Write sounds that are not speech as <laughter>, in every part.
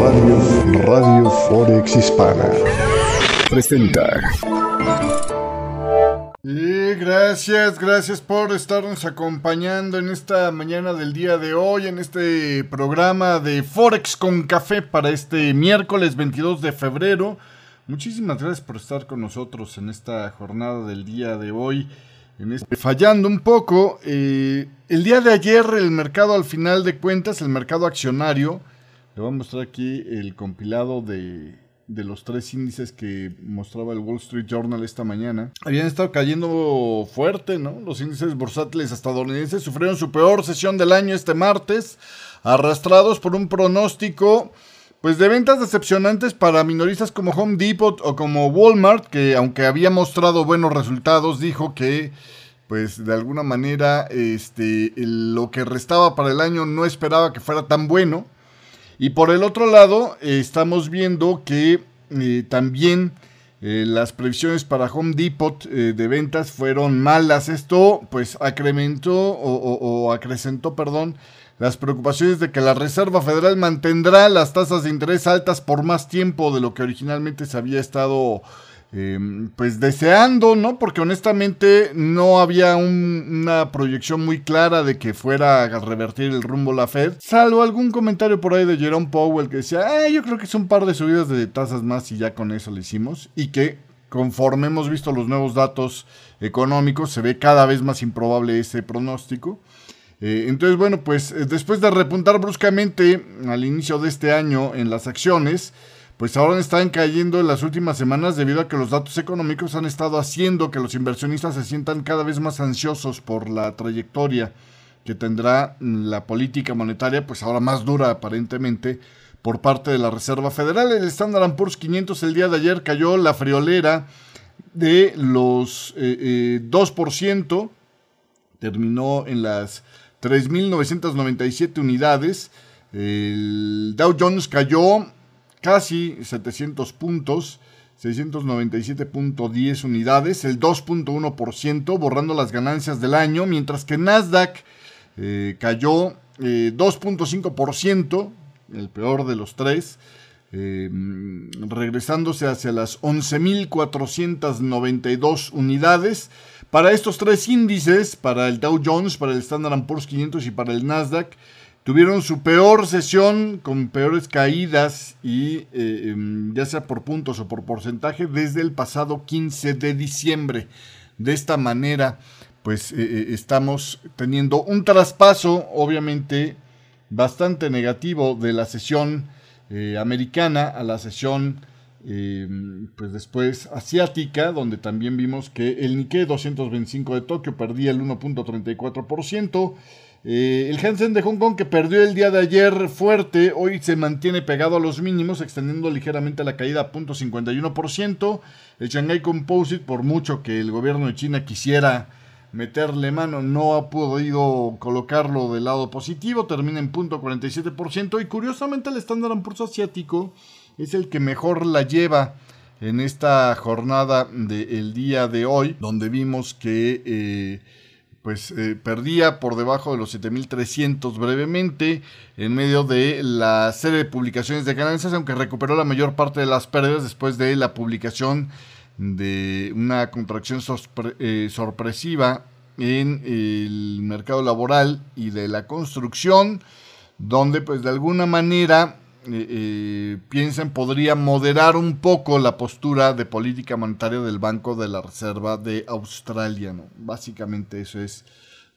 Radio, Radio Forex Hispana presenta. Y gracias, gracias por estarnos acompañando en esta mañana del día de hoy, en este programa de Forex con café para este miércoles 22 de febrero. Muchísimas gracias por estar con nosotros en esta jornada del día de hoy. Este, fallando un poco, eh, el día de ayer el mercado al final de cuentas, el mercado accionario, le voy a mostrar aquí el compilado de, de los tres índices que mostraba el Wall Street Journal esta mañana. Habían estado cayendo fuerte, ¿no? Los índices bursátiles estadounidenses sufrieron su peor sesión del año este martes, arrastrados por un pronóstico pues de ventas decepcionantes para minoristas como Home Depot o como Walmart, que aunque había mostrado buenos resultados, dijo que pues de alguna manera este, lo que restaba para el año no esperaba que fuera tan bueno. Y por el otro lado, estamos viendo que eh, también eh, las previsiones para Home Depot eh, de ventas fueron malas. Esto pues acrementó o, o acrecentó, perdón, las preocupaciones de que la Reserva Federal mantendrá las tasas de interés altas por más tiempo de lo que originalmente se había estado em, pues deseando, ¿no? Porque honestamente no había una proyección muy clara de que fuera a revertir el rumbo la Fed, salvo algún comentario por ahí de Jerome Powell que decía, ah, yo creo que es un par de subidas de tasas más y ya con eso lo hicimos, y que conforme hemos visto los nuevos datos económicos se ve cada vez más improbable ese pronóstico. Eh, entonces, bueno, pues eh, después de repuntar bruscamente al inicio de este año en las acciones, pues ahora están cayendo en las últimas semanas debido a que los datos económicos han estado haciendo que los inversionistas se sientan cada vez más ansiosos por la trayectoria que tendrá la política monetaria, pues ahora más dura aparentemente, por parte de la Reserva Federal. El Standard Poor's 500 el día de ayer cayó la friolera de los 2%, eh, terminó en las 3.997 unidades. El Dow Jones cayó casi 700 puntos, 697.10 unidades, el 2.1%, borrando las ganancias del año, mientras que Nasdaq eh, cayó 2.5%, eh, el peor de los tres, eh, regresándose hacia las 11.492 unidades. Para estos tres índices, para el Dow Jones, para el Standard Poor's 500 y para el Nasdaq, tuvieron su peor sesión con peores caídas y eh, em, ya sea por puntos o por porcentaje desde el pasado 15 de diciembre. De esta manera, pues eh, eh, estamos teniendo un traspaso, obviamente, bastante negativo de la sesión americana a la sesión eh, pues después asiática, donde también vimos que el Nikkei 225 de Tokio perdía el 1.34%. Eh, el Hansen de Hong Kong que perdió el día de ayer fuerte, hoy se mantiene pegado a los mínimos, extendiendo ligeramente la caída a 0.51%. El Shanghai Composite, por mucho que el gobierno de China quisiera meterle mano, no ha podido colocarlo del lado positivo, termina en 0.47%. Y curiosamente el Standard Poor's asiático es el que mejor la lleva en esta jornada del día de hoy, donde vimos que eh, pues eh, perdía por debajo de los 7300 brevemente en medio de la serie de publicaciones de ganancias, aunque recuperó la mayor parte de las pérdidas después de la publicación de una contracción eh, sorpresiva en el mercado laboral y de la construcción, donde pues de alguna manera eh, eh, piensan podría moderar un poco la postura de política monetaria del Banco de la Reserva de Australia. Básicamente eso es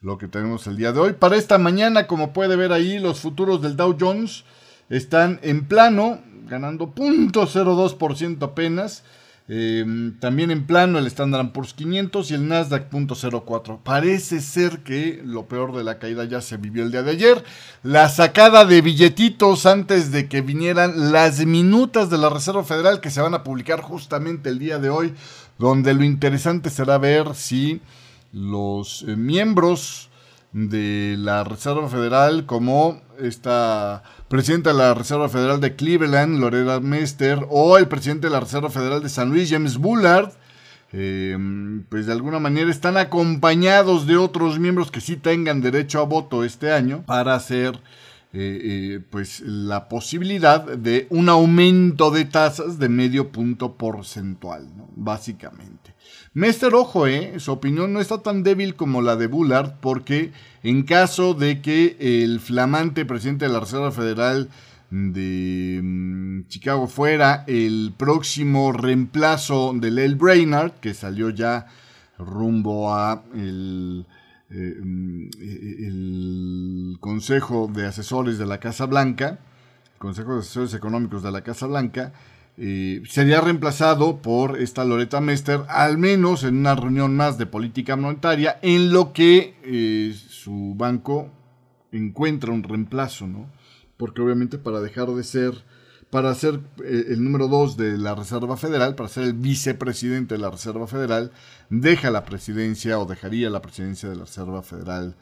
lo que tenemos el día de hoy. Para esta mañana, como puede ver ahí, los futuros del Dow Jones están en plano, ganando 0.02% apenas. Em, también en plano el Standard Poor's 500 y el Nasdaq .04. Parece ser que lo peor de la caída ya se vivió el día de ayer. La sacada de billetitos antes de que vinieran las minutas de la Reserva Federal que se van a publicar justamente el día de hoy, donde lo interesante será ver si los eh, miembros de la Reserva Federal como esta presidenta de la Reserva Federal de Cleveland, Loretta Mester, o el presidente de la Reserva Federal de San Luis, James Bullard, eh, pues de alguna manera están acompañados de otros miembros que sí tengan derecho a voto este año para ser eh, pues la posibilidad de un aumento de tasas de medio punto porcentual, básicamente. Mester, ojo, eh, su opinión no está tan débil como la de Bullard, porque en caso de que el flamante presidente de la Reserva Federal de mm, Chicago fuera el próximo reemplazo de Lel Brainard, que salió ya rumbo a el eh, mm, el Consejo de Asesores de la Casa Blanca, Consejo de Asesores Económicos de la Casa Blanca, eh, sería reemplazado por esta Loretta Mester, al menos en una reunión más de política monetaria, en lo que eh, su banco encuentra un reemplazo, ¿no? Porque obviamente para dejar de ser para ser eh, el número dos de la Reserva Federal, para ser el vicepresidente de la Reserva Federal, deja la presidencia o dejaría la presidencia de la Reserva Federal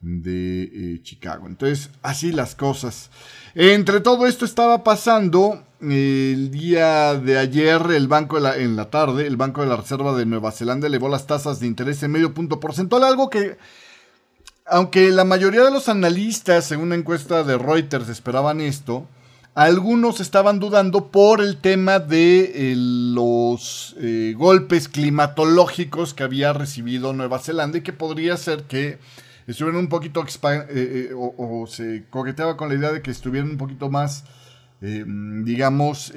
de eh, Chicago. Entonces, así las cosas. Entre todo esto estaba pasando el día de ayer, el banco en la tarde, el Banco de la Reserva de Nueva Zelanda elevó las tasas de interés en medio punto porcentual, algo que, aunque la mayoría de los analistas, según una encuesta de Reuters, esperaban esto, algunos estaban dudando por el tema de eh, los eh, golpes climatológicos que había recibido Nueva Zelanda y que podría ser que estuvieran un poquito eh, o, se coqueteaba con la idea de que estuvieran un poquito más, digamos,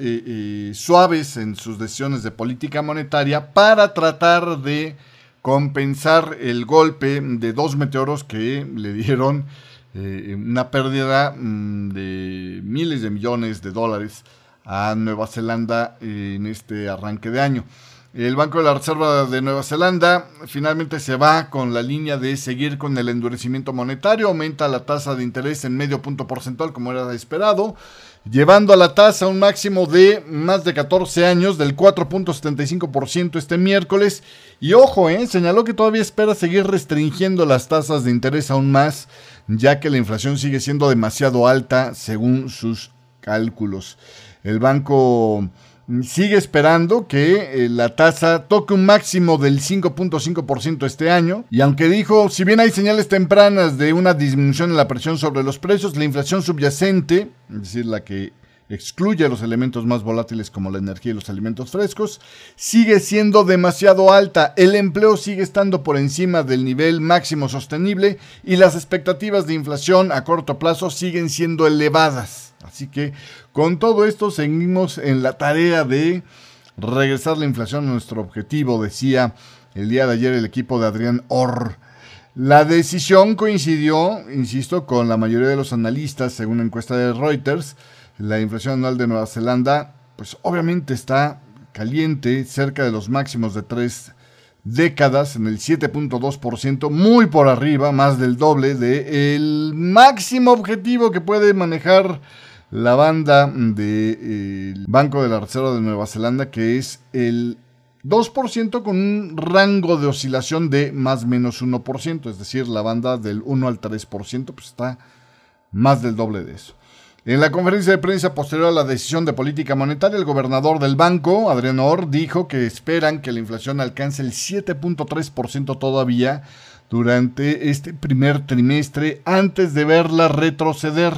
suaves en sus decisiones de política monetaria para tratar de compensar el golpe de dos meteoros que le dieron eh, una pérdida mm, de miles de millones de dólares a Nueva Zelanda en este arranque de año. El Banco de la Reserva de Nueva Zelanda finalmente se va con la línea de seguir con el endurecimiento monetario, aumenta la tasa de interés en medio punto porcentual como era esperado, llevando a la tasa un máximo de más de 14 años del 4.75% este miércoles. Y ojo, eh, señaló que todavía espera seguir restringiendo las tasas de interés aún más ya que la inflación sigue siendo demasiado alta según sus cálculos. El banco sigue esperando que eh, la tasa toque un máximo del 5.5% este año y aunque dijo, si bien hay señales tempranas de una disminución en la presión sobre los precios, la inflación subyacente, es decir, la que excluye los elementos más volátiles como la energía y los alimentos frescos, sigue siendo demasiado alta, el empleo sigue estando por encima del nivel máximo sostenible y las expectativas de inflación a corto plazo siguen siendo elevadas. Así que con todo esto seguimos en la tarea de regresar la inflación a nuestro objetivo, decía el día de ayer el equipo de Adrián Orr. La decisión coincidió, insisto, con la mayoría de los analistas, según una encuesta de Reuters, la inflación anual de Nueva Zelanda, pues obviamente está caliente, cerca de los máximos de tres décadas, en el 7.2%, muy por arriba, más del doble del máximo objetivo que puede manejar la banda del Banco de la Reserva de Nueva Zelanda, que es el 2% con un rango de oscilación de más menos 1%, es decir, la banda del 1 al 3%, pues está más del doble de eso. En la conferencia de prensa posterior a la decisión de política monetaria, el gobernador del banco, Adrián Or, dijo que esperan que la inflación alcance el 7.3% todavía durante este primer trimestre antes de verla retroceder.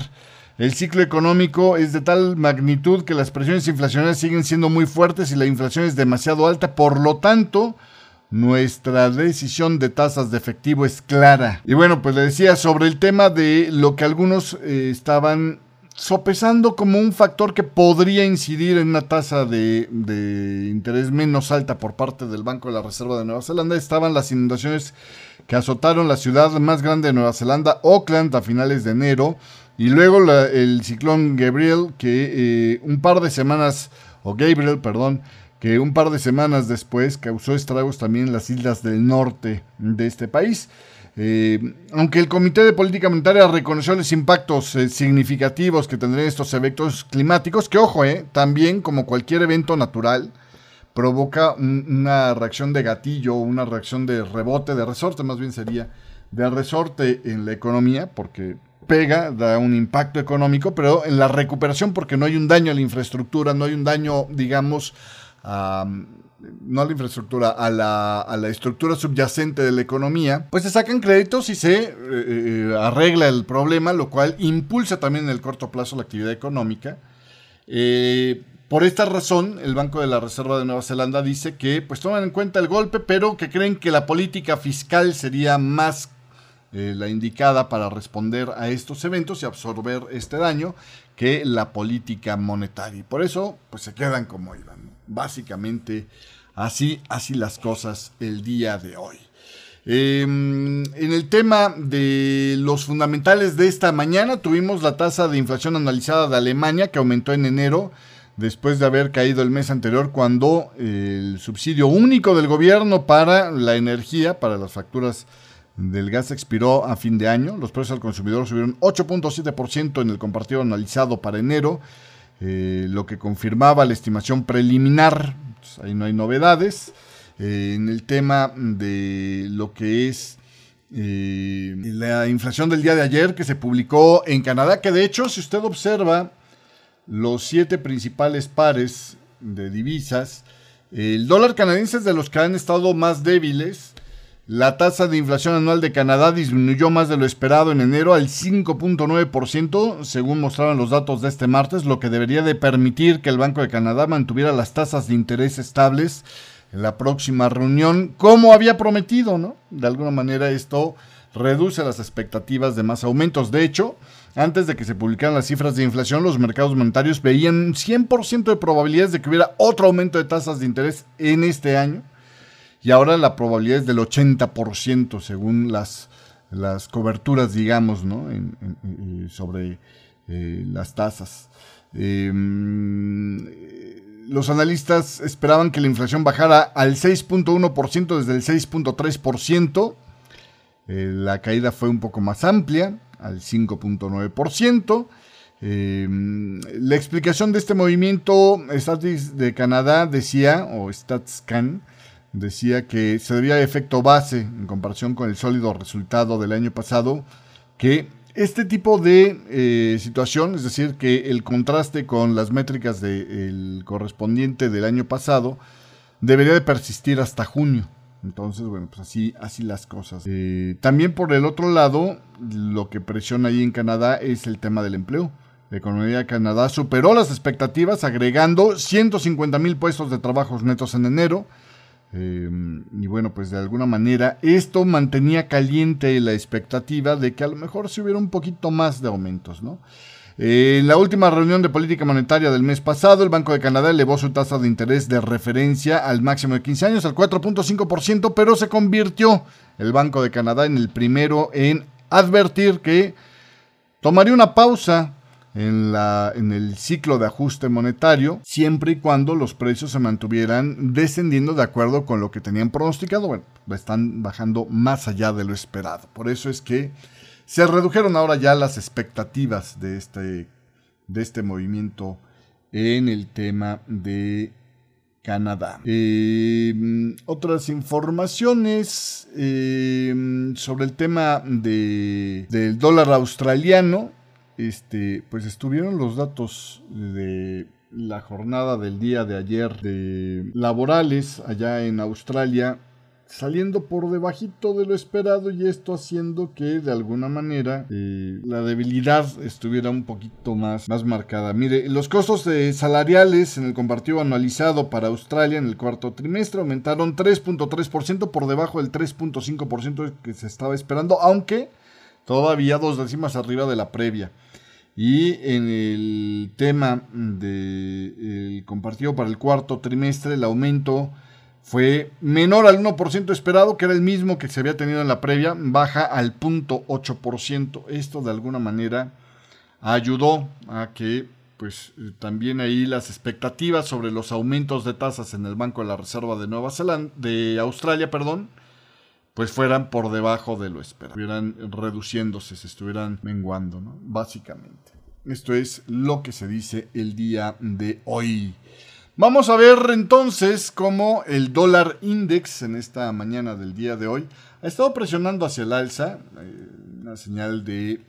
El ciclo económico es de tal magnitud que las presiones inflacionarias siguen siendo muy fuertes y la inflación es demasiado alta, por lo tanto, nuestra decisión de tasas de efectivo es clara. Y bueno, pues le decía sobre el tema de lo que algunos eh, estaban sopesando como un factor que podría incidir en una tasa de, interés menos alta por parte del Banco de la Reserva de Nueva Zelanda estaban las inundaciones que azotaron la ciudad más grande de Nueva Zelanda, Auckland, a finales de enero, y luego el ciclón Gabriel, que eh, un par de semanas, o Gabriel, perdón, que un par de semanas después causó estragos también en las islas del norte de este país. Eh, aunque el Comité de Política Monetaria reconoció los impactos eh, significativos que tendrían estos eventos climáticos, que ojo, eh, también como cualquier evento natural, provoca una reacción de gatillo, una reacción de rebote, de resorte más bien sería, de resorte en la economía, porque pega, da un impacto económico, pero en la recuperación porque no hay un daño a la infraestructura, no hay un daño, digamos, a no a la infraestructura, a la, estructura subyacente de la economía, pues se sacan créditos y se eh, eh, arregla el problema, lo cual impulsa también en el corto plazo la actividad económica. Eh, por esta razón, el Banco de la Reserva de Nueva Zelanda dice que pues toman en cuenta el golpe, pero que creen que la política fiscal sería más la indicada para responder a estos eventos y absorber este daño que la política monetaria. por eso, pues se quedan como iban. Básicamente, así, así las cosas el día de hoy. Em, en el tema de los fundamentales de esta mañana, tuvimos la tasa de inflación analizada de Alemania que aumentó en enero después de haber caído el mes anterior cuando el subsidio único del gobierno para la energía, para las facturas del gas expiró a fin de año. Los precios al consumidor subieron 8.7% en el compartido analizado para enero, eh, lo que confirmaba la estimación preliminar. Ahí no hay novedades. Eh, en el tema de lo que es eh, la inflación del día de ayer que se publicó en Canadá, que de hecho, si usted observa los siete principales pares de divisas, el dólar canadiense es de los que han estado más débiles. La tasa de inflación anual de Canadá disminuyó más de lo esperado en enero al 5.9%, según mostraron los datos de este martes, lo que debería de permitir que el Banco de Canadá mantuviera las tasas de interés estables en la próxima reunión, como había prometido, ¿no? De alguna manera esto reduce las expectativas de más aumentos. De hecho, antes de que se publicaran las cifras de inflación, los mercados monetarios veían 100% de probabilidades de que hubiera otro aumento de tasas de interés en este año y ahora la probabilidad es del 80% según las, las coberturas, digamos, ¿no? sobre eh, las tasas. Em, los analistas esperaban que la inflación bajara al 6.1% desde el 6.3%. Eh, la caída fue un poco más amplia, al 5.9%. Em, la explicación de este movimiento, Statis de Canadá decía, o StatsCan, decía que se debía a efecto base en comparación con el sólido resultado del año pasado, que este tipo de eh, situación, es decir, que el contraste con las métricas del correspondiente del año pasado, debería de persistir hasta junio. Entonces, bueno, pues así, así las cosas. Eh, también por el otro lado, lo que presiona ahí en Canadá es el tema del empleo. La economía de Canadá superó las expectativas agregando 150 mil puestos de trabajos netos en enero, Em, y bueno, pues de alguna manera esto mantenía caliente la expectativa de que a lo mejor se hubiera un poquito más de aumentos, ¿no? en la última reunión de política monetaria del mes pasado, el Banco de Canadá elevó su tasa de interés de referencia al máximo de 15 años, al 4.5%, pero se convirtió el Banco de Canadá en el primero en advertir que tomaría una pausa en, el ciclo de ajuste monetario, siempre y cuando los precios se mantuvieran descendiendo de acuerdo con lo que tenían pronosticado. Bueno, están bajando más allá de lo esperado. Por eso es que se redujeron ahora ya las expectativas de este, de este movimiento en el tema de Canadá. Eh, otras informaciones eh, sobre el tema de, del dólar australiano este, pues estuvieron los datos de la jornada del día de ayer de laborales allá en Australia saliendo por debajito de lo esperado y esto haciendo que de alguna manera eh, la debilidad estuviera un poquito más, más marcada. Mire, los costos salariales en el compartido anualizado para Australia en el cuarto trimestre aumentaron 3.3% por debajo del 3.5% que se estaba esperando, aunque todavía dos décimas arriba de la previa. Y en el tema del compartido para el cuarto trimestre, el aumento fue menor al 1% esperado, que era el mismo que se había tenido en la previa, baja al 0.8%. Esto de alguna manera ayudó a que pues también ahí las expectativas sobre los aumentos de tasas en el Banco de la Reserva de Nueva Zelanda, de Australia, perdón, pues fueran por debajo de lo esperado, estuvieran reduciéndose, se estuvieran menguando, ¿no? Básicamente. Esto es lo que se dice el día de hoy. Vamos a ver entonces cómo el dólar index en esta mañana del día de hoy ha estado presionando hacia el alza, eh, una señal de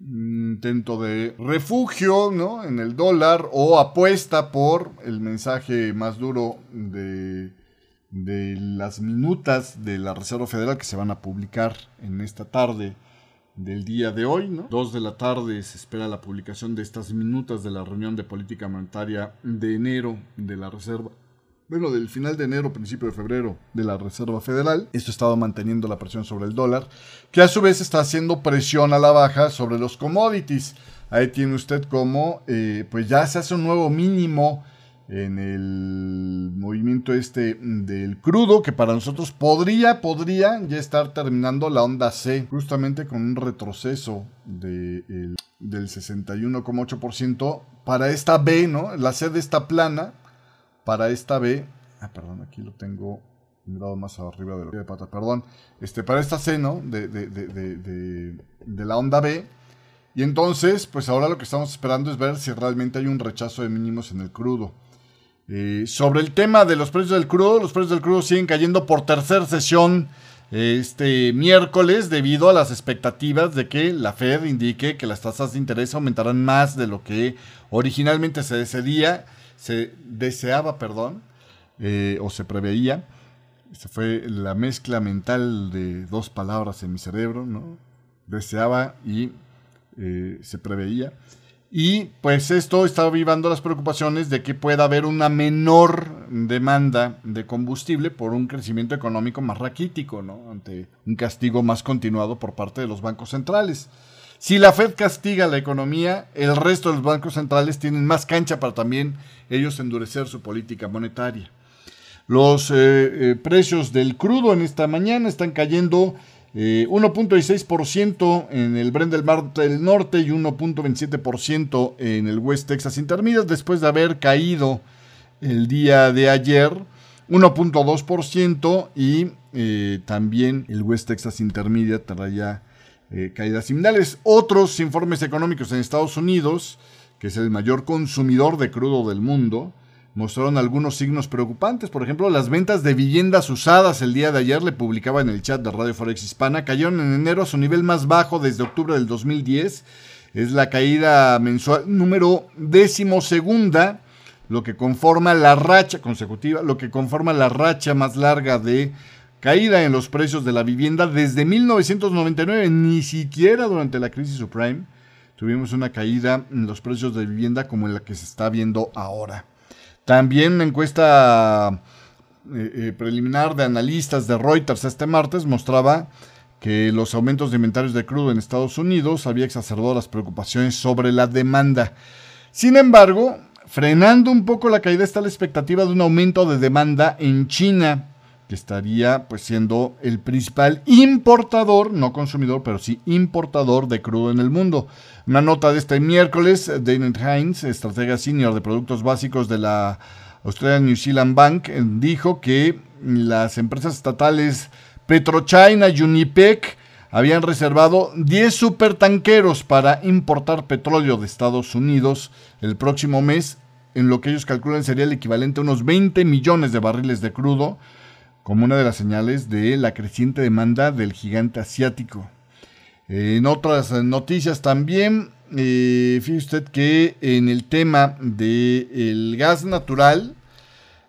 intento de refugio ¿no? en el dólar o apuesta por el mensaje más duro de de las minutas de la Reserva Federal que se van a publicar en esta tarde del día de hoy, ¿no? Dos de la tarde se espera la publicación de estas minutas de la reunión de política monetaria de enero de la Reserva. Bueno, del final de enero, principio de febrero de la Reserva Federal. Esto ha estado manteniendo la presión sobre el dólar, que a su vez está haciendo presión a la baja sobre los commodities. Ahí tiene usted como, eh, pues ya se hace un nuevo mínimo en el movimiento este del crudo, que para nosotros podría, podría ya estar terminando la onda C, justamente con un retroceso de del 61,8% para esta B, ¿no? La C de esta plana, para esta B, ah, perdón, aquí lo tengo un grado más arriba de, de pata, perdón, este, para esta C, ¿no? De, de, de, de la onda B. Y entonces, pues ahora lo que estamos esperando es ver si realmente hay un rechazo de mínimos en el crudo. Eh, sobre el tema de los precios del crudo, los precios del crudo siguen cayendo por tercera sesión este miércoles debido a las expectativas de que la Fed indique que las tasas de interés aumentarán más de lo que originalmente se deseaba, se deseaba, perdón, eh, o se preveía. Esa fue la mezcla mental de dos palabras en mi cerebro, ¿no? Deseaba y eh, se preveía. Y pues esto está avivando las preocupaciones de que pueda haber una menor demanda de combustible por un crecimiento económico más raquítico, ¿no? Ante un castigo más continuado por parte de los bancos centrales. Si la Fed castiga la economía, el resto de los bancos centrales tienen más cancha para también ellos endurecer su política monetaria. Los eh, eh, precios del crudo en esta mañana están cayendo 1.16% eh, en el Brent del Mar del Norte y 1.27% en el West Texas Intermediate después de haber caído el día de ayer 1.2% y eh, también el West Texas Intermediate traía eh, caídas similares. Otros informes económicos en Estados Unidos, que es el mayor consumidor de crudo del mundo, mostraron algunos signos preocupantes. Por ejemplo, las ventas de viviendas usadas el día de ayer, le publicaba en el chat de Radio Forex Hispana, cayeron en enero a su nivel más bajo desde octubre del 2010. Es la caída mensual número décimo segunda, lo que conforma la racha consecutiva, lo que conforma la racha más larga de caída en los precios de la vivienda desde 1999, ni siquiera durante la crisis subprime tuvimos una caída en los precios de vivienda como en la que se está viendo ahora. También una encuesta eh, eh, preliminar de analistas de Reuters este martes mostraba que los aumentos de inventarios de crudo en Estados Unidos había exacerbado las preocupaciones sobre la demanda. Sin embargo, frenando un poco la caída está la expectativa de un aumento de demanda en China, que estaría pues siendo el principal importador, no consumidor, pero sí importador de crudo en el mundo. Una nota de este miércoles, Daniel Hines, estratega senior de productos básicos de la Australian New Zealand Bank, dijo que las empresas estatales PetroChina y Unipec habían reservado 10 supertanqueros para importar petróleo de Estados Unidos el próximo mes, en lo que ellos calculan sería el equivalente a unos 20 millones de barriles de crudo, como una de las señales de la creciente demanda del gigante asiático. En otras noticias también, eh, fíjese usted que en el tema del gas natural,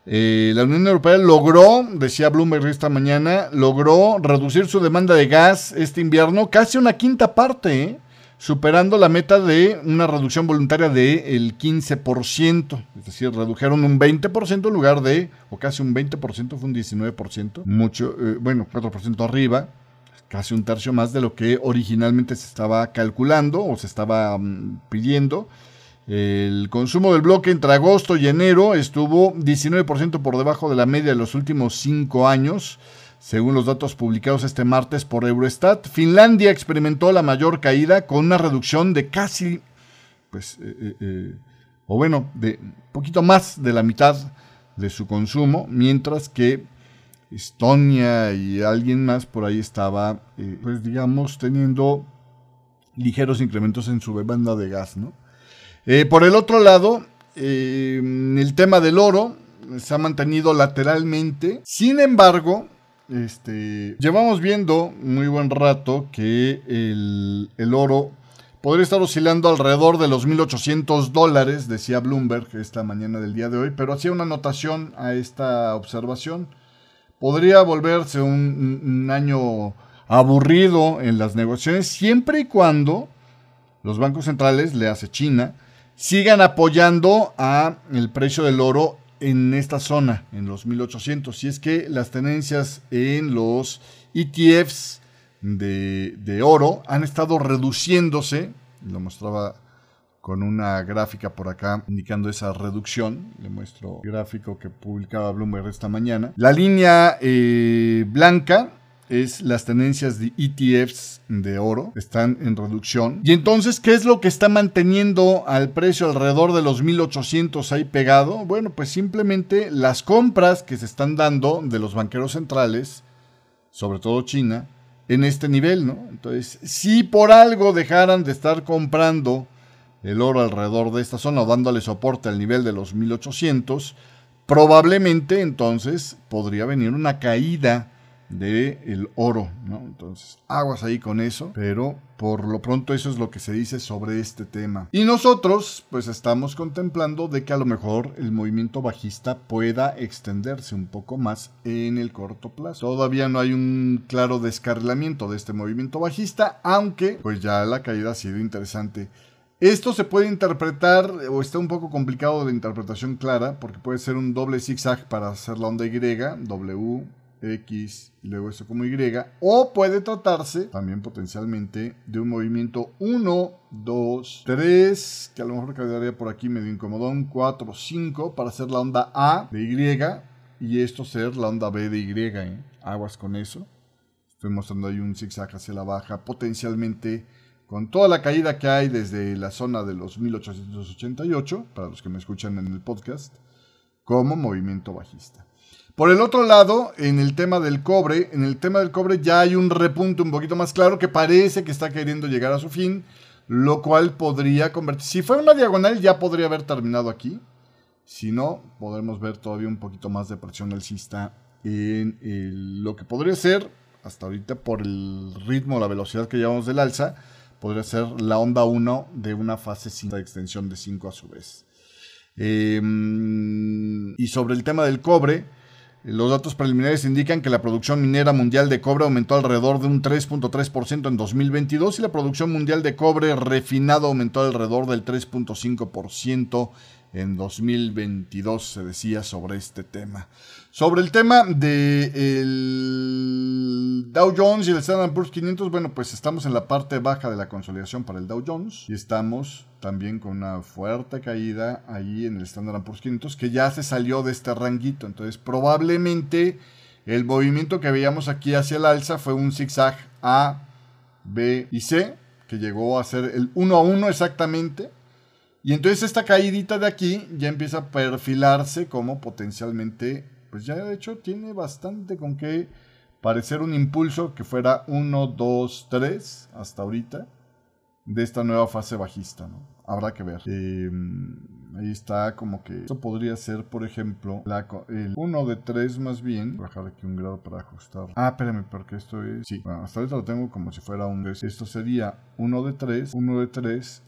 eh, la Unión Europea logró, decía Bloomberg esta mañana, logró reducir su demanda de gas este invierno casi una quinta parte, ¿eh? Superando la meta de una reducción voluntaria del 15%. Es decir, redujeron un 20% en lugar de, o casi un 20%, fue un 19%, mucho, bueno, 4% arriba casi un tercio más de lo que originalmente se estaba calculando o se estaba mm, pidiendo. El consumo del bloque entre agosto y enero estuvo 19% por debajo de la media de los últimos cinco años, según los datos publicados este martes por Eurostat. Finlandia experimentó la mayor caída con una reducción de casi, pues, eh, eh, eh, o bueno, de poquito más de la mitad de su consumo, mientras que Estonia y alguien más por ahí estaba, pues digamos, teniendo ligeros incrementos en su demanda de gas, ¿no? Por el otro lado, el tema del oro se ha mantenido lateralmente. Sin embargo, este, llevamos viendo muy buen rato que el, el oro podría estar oscilando alrededor de los 1.800 dólares, decía Bloomberg esta mañana del día de hoy, pero hacía una anotación a esta observación. Podría volverse un, un año aburrido en las negociaciones siempre y cuando los bancos centrales, le hace China, sigan apoyando a el precio del oro en esta zona, en los 1800. Si es que las tenencias en los ETFs de, de oro han estado reduciéndose, lo mostraba con una gráfica por acá indicando esa reducción. Le muestro el gráfico que publicaba Bloomberg esta mañana. La línea eh, blanca es las tenencias de ETFs de oro están en reducción. Y entonces, ¿qué es lo que está manteniendo al precio alrededor de los 1800 ahí pegado? Bueno, pues simplemente las compras que se están dando de los banqueros centrales, sobre todo China, en este nivel, ¿no? Entonces, si por algo dejaran de estar comprando el oro alrededor de esta zona o dándole soporte al nivel de los 1800, probablemente entonces podría venir una caída de el oro, ¿no? Entonces, aguas ahí con eso, pero por lo pronto eso es lo que se dice sobre este tema. Y nosotros, pues estamos contemplando de que a lo mejor el movimiento bajista pueda extenderse un poco más en el corto plazo. Todavía no hay un claro descarrilamiento de este movimiento bajista, aunque pues ya la caída ha sido interesante. Esto se puede interpretar, o está un poco complicado de interpretación clara, porque puede ser un doble zigzag para hacer la onda Y, W, X y luego eso como Y, o puede tratarse también potencialmente de un movimiento 1, 2, 3, que a lo mejor quedaría por aquí medio incomodón, 4, 5, para hacer la onda A de Y y esto ser la onda B de Y, ¿eh? aguas con eso. Estoy mostrando ahí un zigzag hacia la baja, potencialmente con toda la caída que hay desde la zona de los 1888, para los que me escuchan en el podcast, como movimiento bajista. Por el otro lado, en el tema del cobre, en el tema del cobre ya hay un repunte un poquito más claro que parece que está queriendo llegar a su fin, lo cual podría convertir, si fuera una diagonal ya podría haber terminado aquí, si no, podremos ver todavía un poquito más de presión alcista en lo que podría ser, hasta ahorita por el ritmo, la velocidad que llevamos del alza, podría ser la onda 1 de una fase 5 de extensión de 5 a su vez. Em, y sobre el tema del cobre, los datos preliminares indican que la producción minera mundial de cobre aumentó alrededor de un 3.3% en 2022 y la producción mundial de cobre refinado aumentó alrededor del 3.5% en 2022, se decía sobre este tema. Sobre el tema de Dow Jones y el Standard Poor's 500, bueno, pues estamos en la parte baja de la consolidación para el Dow Jones y estamos también con una fuerte caída ahí en el Standard Poor's 500 que ya se salió de este ranguito. Entonces, probablemente el movimiento que veíamos aquí hacia el alza fue un zigzag A, B y C, que llegó a ser el 1 a 1 exactamente. Y entonces esta caídita de aquí ya empieza a perfilarse como potencialmente pues ya de hecho tiene bastante con que parecer un impulso que fuera 1, 2, 3 hasta ahorita de esta nueva fase bajista, ¿no? Habrá que ver. Em, ahí está como que esto podría ser, por ejemplo, la, el 1 de 3 más bien. Voy a bajar aquí un grado para ajustar. Ah, espérame, porque esto es... Sí, bueno, hasta ahorita lo tengo como si fuera un... Esto sería 1 de 3, 1 de 3.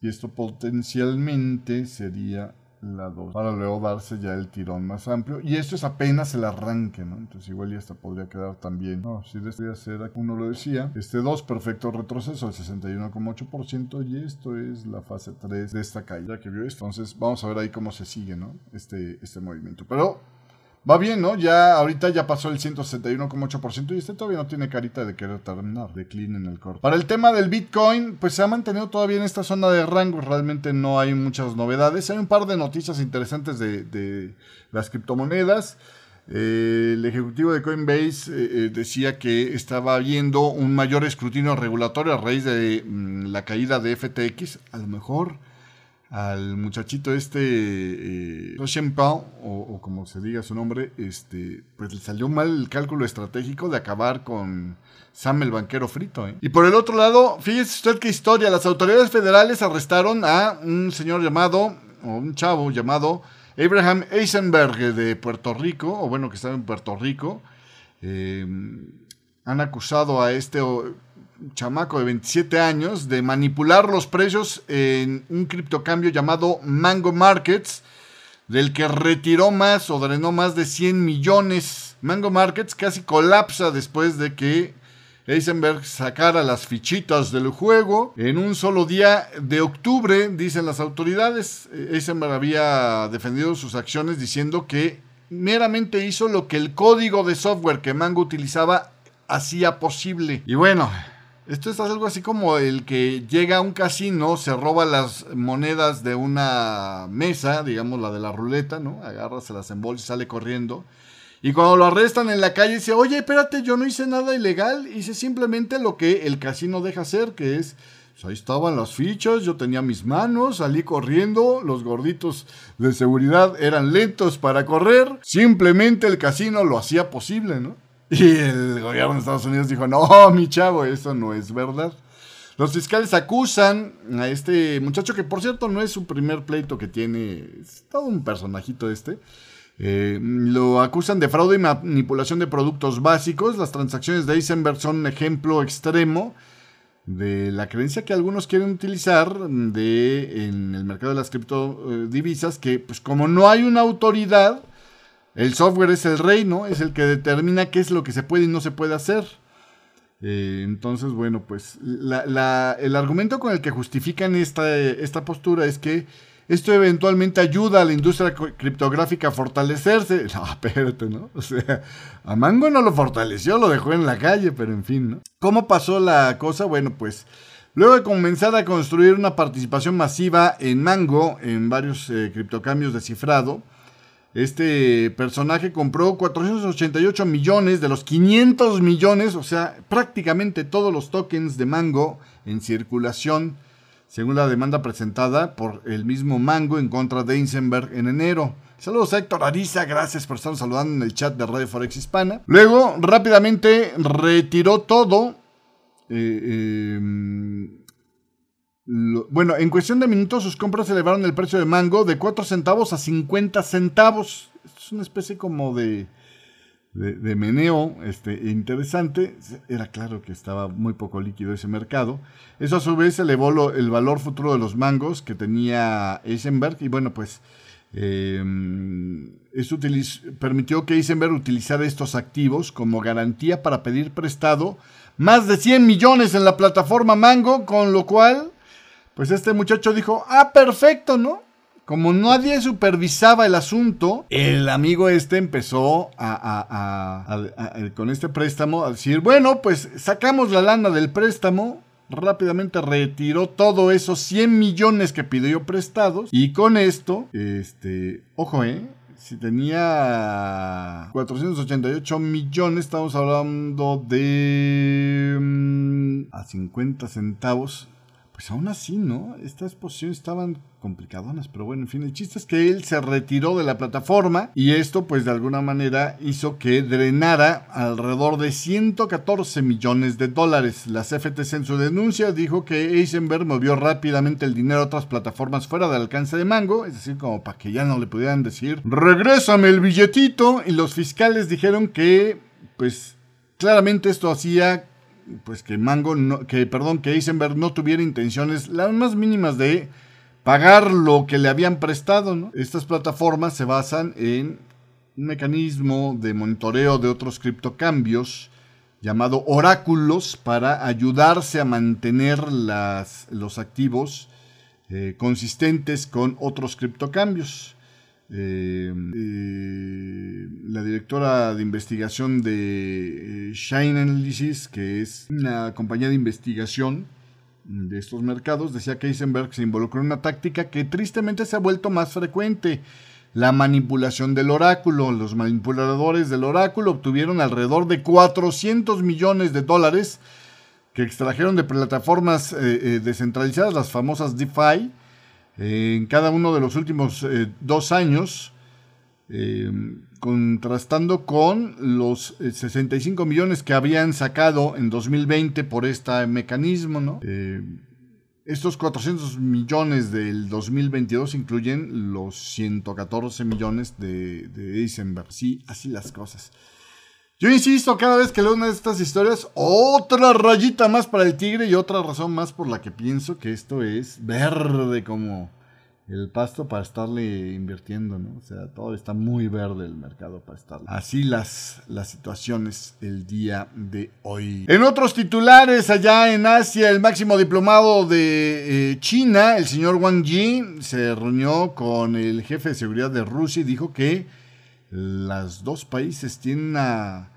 Y esto potencialmente sería la 2 para luego darse ya el tirón más amplio. Y esto es apenas el arranque ¿no? entonces igual ya hasta podría quedar también. No, si de este ser uno lo decía este 2 perfecto retroceso al 61,8% y esto es la fase 3 de esta caída que vio esto. Entonces vamos a ver ahí cómo se sigue ¿no? este, este movimiento. Pero Va bien, ¿no? Ya ahorita ya pasó el 161,8% y este todavía no tiene carita de querer terminar, de clean en el corto. Para el tema del Bitcoin, pues se ha mantenido todavía en esta zona de rango, realmente no hay muchas novedades. Hay un par de noticias interesantes de, las criptomonedas. Eh, el ejecutivo de Coinbase eh, eh, decía que estaba habiendo un mayor escrutinio regulatorio a raíz de mm, la caída de FTX. A lo mejor al muchachito este, eh, o, o, como se diga su nombre, este, pues le salió mal el cálculo estratégico de acabar con Sam el banquero frito. ¿eh? Y por el otro lado, fíjese usted qué historia, las autoridades federales arrestaron a un señor llamado, o un chavo llamado Abraham Eisenberg de Puerto Rico, o bueno, que estaba en Puerto Rico. Eh, han acusado a este chamaco de 27 años de manipular los precios en un criptocambio llamado Mango Markets, del que retiró más o drenó más de 100 millones. Mango Markets casi colapsa después de que Eisenberg sacara las fichitas del juego en un solo día de octubre, dicen las autoridades. Eisenberg había defendido sus acciones diciendo que meramente hizo lo que el código de software que Mango utilizaba hacía posible. Y bueno, esto es algo así como el que llega a un casino, se roba las monedas de una mesa, digamos la de la ruleta, ¿no? Agarra, se las embolsa y sale corriendo. Y cuando lo arrestan en la calle dice, oye, espérate, yo no hice nada ilegal, hice simplemente lo que el casino deja hacer, que es, pues ahí estaban las fichas, yo tenía mis manos, salí corriendo, los gorditos de seguridad eran lentos para correr, simplemente el casino lo hacía posible, ¿no? Y el gobierno de Estados Unidos dijo, no, mi chavo, eso no es verdad. Los fiscales acusan a este muchacho, que por cierto no es su primer pleito que tiene, todo un personajito este. Eh, lo acusan de fraude y manipulación de productos básicos. Las transacciones de Eisenberg son un ejemplo extremo de la creencia que algunos quieren utilizar de, en el mercado de las criptodivisas, que pues como no hay una autoridad, el software es el rey, ¿no? Es el que determina qué es lo que se puede y no se puede hacer. Eh, entonces, bueno, pues el argumento con el que justifican esta, esta postura es que esto eventualmente ayuda a la industria criptográfica a fortalecerse. <laughs> No, espérate, ¿no? O sea, a Mango no lo fortaleció, lo dejó en la calle, pero en fin, ¿no? ¿Cómo pasó la cosa? Bueno, pues luego de comenzar a construir una participación masiva en Mango, en varios eh, criptocambios de cifrado, este personaje compró 488 millones de los 500 millones, o sea, prácticamente todos los tokens de Mango en circulación según la demanda presentada por el mismo Mango en contra de Eisenberg en enero. Saludos a Héctor Ariza, gracias por estar saludando en el chat de Radio Forex Hispana. Luego, rápidamente retiró todo. Eh, em, bueno, en cuestión de minutos sus compras elevaron el precio de Mango de 4 centavos a 50 centavos. Es una especie como de de, meneo este, interesante. Era claro que estaba muy poco líquido ese mercado. Eso a su vez elevó el valor futuro de los mangos que tenía Eisenberg. Y bueno, pues em, eso permitió que Eisenberg utilizara estos activos como garantía para pedir prestado más de 100 millones en la plataforma Mango, con lo cual, pues este muchacho dijo, ah, perfecto, ¿no? Como nadie supervisaba el asunto, el amigo este empezó a, con este préstamo a decir, bueno, pues sacamos la lana del préstamo, rápidamente retiró todos esos 100 millones que pidió prestados y con esto, este, ojo, eh, si tenía 488 millones, estamos hablando de mm, a 50 centavos pues aún así, ¿no? Estas posiciones estaban complicadonas, pero bueno, en fin, el chiste es que él se retiró de la plataforma y esto pues de alguna manera hizo que drenara alrededor de 114 millones de dólares. La CFTC en su denuncia dijo que Eisenberg movió rápidamente el dinero a otras plataformas fuera del alcance de Mango, es decir, como para que ya no le pudieran decir, regrésame el billetito, y los fiscales dijeron que pues claramente esto hacía pues que Mango, que perdón, que Eisenberg no tuviera intenciones las más mínimas de pagar lo que le habían prestado. Estas plataformas se basan en un mecanismo de monitoreo de otros criptocambios llamado oráculos para ayudarse a mantener las, los activos eh, consistentes con otros criptocambios. Eh, eh, la directora de investigación de eh, Shine Analysis, que es una compañía de investigación de estos mercados, decía que Eisenberg se involucró en una táctica que tristemente se ha vuelto más frecuente. La manipulación del oráculo. Los manipuladores del oráculo obtuvieron alrededor de 400 millones de dólares que extrajeron de plataformas descentralizadas, las famosas DeFi, en cada uno de los últimos eh, dos años, eh, contrastando con los 65 eh, millones que habían sacado en 2020 por este mecanismo. estos 400 millones del 2022 incluyen los 114 millones de, de Eisenberg. Sí, así las cosas. Yo insisto, cada vez que leo una de estas historias, otra rayita más para el tigre y otra razón más por la que pienso que esto es verde como el pasto para estarle invirtiendo, ¿no? O sea, todo está muy verde el mercado para estar. Así las, las situaciones el día de hoy. En otros titulares, allá en Asia, el máximo diplomado de eh, China, el señor Wang Yi, se reunió con el jefe de seguridad de Rusia y dijo que los dos países tienen una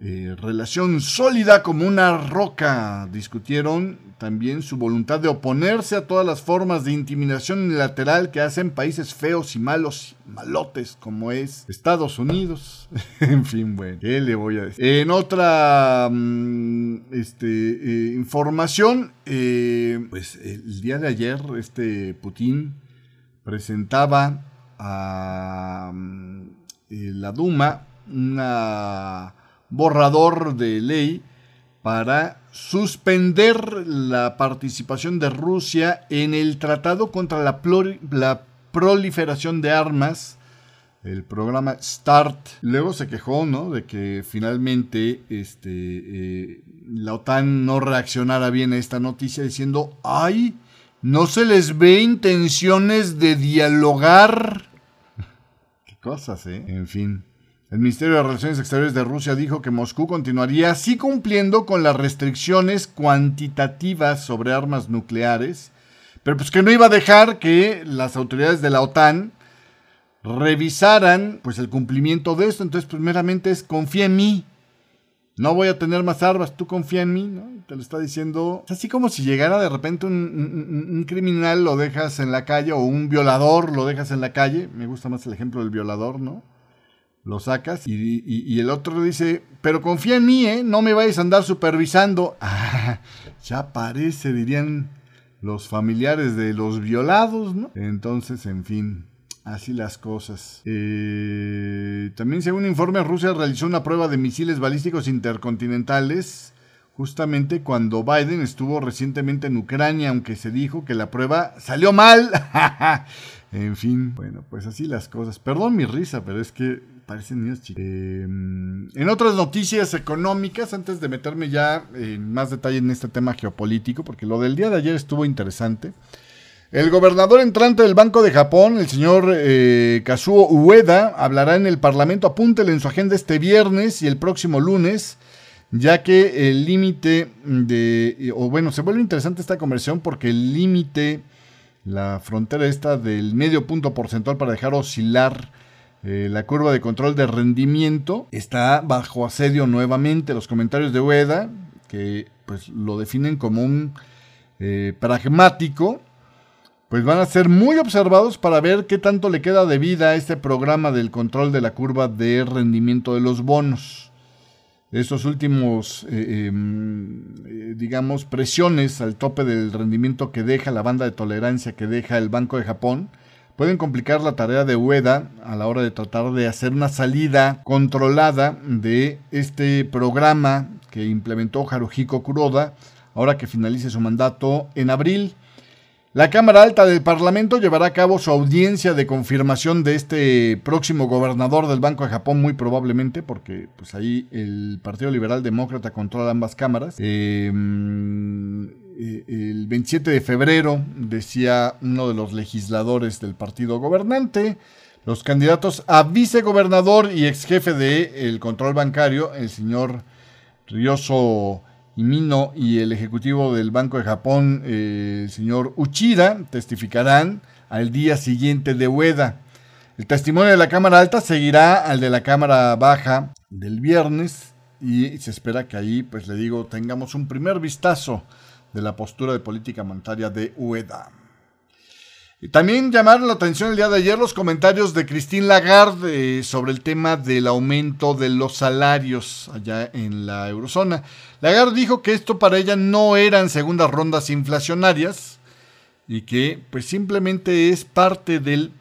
eh, relación sólida como una roca. Discutieron también su voluntad de oponerse a todas las formas de intimidación unilateral que hacen países feos y malos, malotes como es Estados Unidos. <laughs> en fin, bueno, ¿qué le voy a decir? En otra mm, este, eh, información, eh, pues el día de ayer este Putin presentaba a mm, la Duma una borrador de ley para suspender la participación de Rusia en el Tratado contra la, proliferación de armas, el programa START. Luego se quejó, ¿no? De que finalmente este, eh, la OTAN no reaccionara bien a esta noticia diciendo, ay, no se les ve intenciones de dialogar. Cosas, ¿eh? En fin. El Ministerio de Relaciones Exteriores de Rusia dijo que Moscú continuaría así cumpliendo con las restricciones cuantitativas sobre armas nucleares, pero pues que no iba a dejar que las autoridades de la OTAN revisaran pues el cumplimiento de esto. Entonces, primeramente es confía en mí. No voy a tener más armas, tú confía en mí, ¿no? Te lo está diciendo. Es así como si llegara de repente un, criminal, lo dejas en la calle, o un violador, lo dejas en la calle. Me gusta más el ejemplo del violador, ¿no? lo sacas y, el otro dice, pero confía en mí, ¿eh? no me vayas a andar supervisando. <laughs> Ah, ya parece, dirían los familiares de los violados, ¿no? Entonces, en fin, así las cosas. Eh, también según informe, Rusia realizó una prueba de misiles balísticos intercontinentales justamente cuando Biden estuvo recientemente en Ucrania, aunque se dijo que la prueba salió mal. <laughs> en fin, bueno, pues así las cosas. Perdón mi risa, pero es que parecen niños chicos. Em, en otras noticias económicas, antes de meterme ya en más detalle en este tema geopolítico, porque lo del día de ayer estuvo interesante. El gobernador entrante del Banco de Japón, el señor eh, Kazuo Ueda, hablará en el Parlamento. Apúntele en su agenda este viernes y el próximo lunes, ya que el límite de. O bueno, se vuelve interesante esta conversión porque el límite, la frontera esta del medio punto porcentual para dejar oscilar eh, la curva de control de rendimiento está bajo asedio nuevamente. Los comentarios de Ueda, que pues lo definen como un eh, pragmático, pues van a ser muy observados para ver qué tanto le queda de vida a este programa del control de la curva de rendimiento de los bonos. Estos últimos, eh, em, digamos, presiones al tope del rendimiento que deja la banda de tolerancia que deja el Banco de Japón, pueden complicar la tarea de Ueda a la hora de tratar de hacer una salida controlada de este programa que implementó Haruhiko Kuroda ahora que finalice su mandato en abril. La Cámara Alta del Parlamento llevará a cabo su audiencia de confirmación de este próximo gobernador del Banco de Japón, muy probablemente, porque pues ahí el Partido Liberal Demócrata controla ambas cámaras. Eh, eh, el 27 de febrero, decía uno de los legisladores del partido gobernante, los candidatos a vicegobernador y ex jefe del control bancario, el señor Ryoso Imino y el ejecutivo del Banco de Japón, eh, el señor Uchida, testificarán al día siguiente de Ueda. El testimonio de la Cámara Alta seguirá al de la Cámara Baja del viernes y se espera que ahí, pues le digo, tengamos un primer vistazo de la postura de política monetaria de UEDA. También llamaron la atención el día de ayer los comentarios de Christine Lagarde eh, sobre el tema del aumento de los salarios allá en la eurozona. Lagarde dijo que esto para ella no eran segundas rondas inflacionarias y que pues simplemente es parte del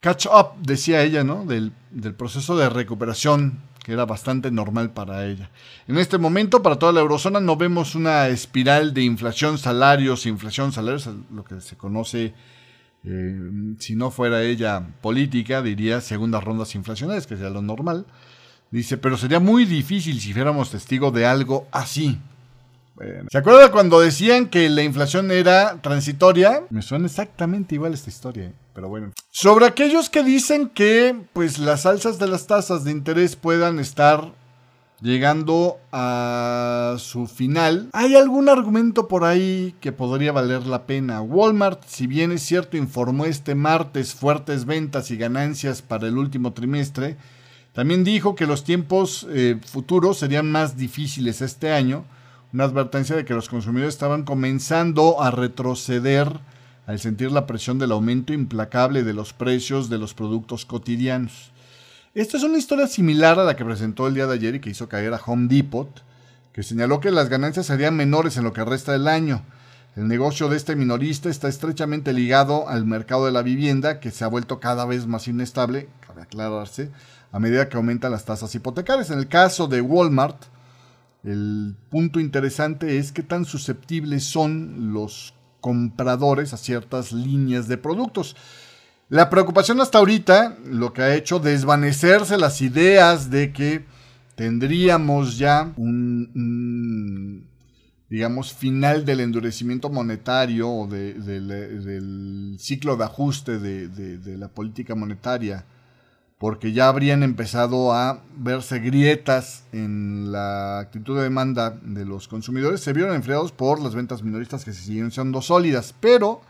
catch up, decía ella, ¿no? Del proceso de recuperación que era bastante normal para ella. En este momento, para toda la eurozona, no vemos una espiral de inflación, salarios, inflación, salarios, lo que se conoce, eh, si no fuera ella política, diría segundas rondas inflacionarias, que sería lo normal. Dice, pero sería muy difícil si fuéramos testigos de algo así. ¿Se acuerda cuando decían que la inflación era transitoria? Me suena exactamente igual esta historia, ¿eh? pero bueno. Sobre aquellos que dicen que pues las alzas de las tasas de interés puedan estar llegando a su final, hay algún argumento por ahí que podría valer la pena. Walmart, si bien es cierto, informó este martes fuertes ventas y ganancias para el último trimestre, también dijo que los tiempos eh, futuros serían más difíciles este año, una advertencia de que los consumidores estaban comenzando a retroceder al sentir la presión del aumento implacable de los precios de los productos cotidianos. Esta es una historia similar a la que presentó el día de ayer y que hizo caer a Home Depot, que señaló que las ganancias serían menores en lo que resta del año. El negocio de este minorista está estrechamente ligado al mercado de la vivienda, que se ha vuelto cada vez más inestable, cabe aclararse, a medida que aumentan las tasas hipotecarias. En el caso de Walmart, el punto interesante es qué tan susceptibles son los compradores a ciertas líneas de productos. La preocupación hasta ahorita lo que ha hecho desvanecerse las ideas de que tendríamos ya un, digamos, final del endurecimiento monetario o del ciclo de ajuste de, la política monetaria, porque ya habrían empezado a verse grietas en la actitud de demanda de los consumidores, se vieron enfriados por las ventas minoristas que se siguieron siendo sólidas, pero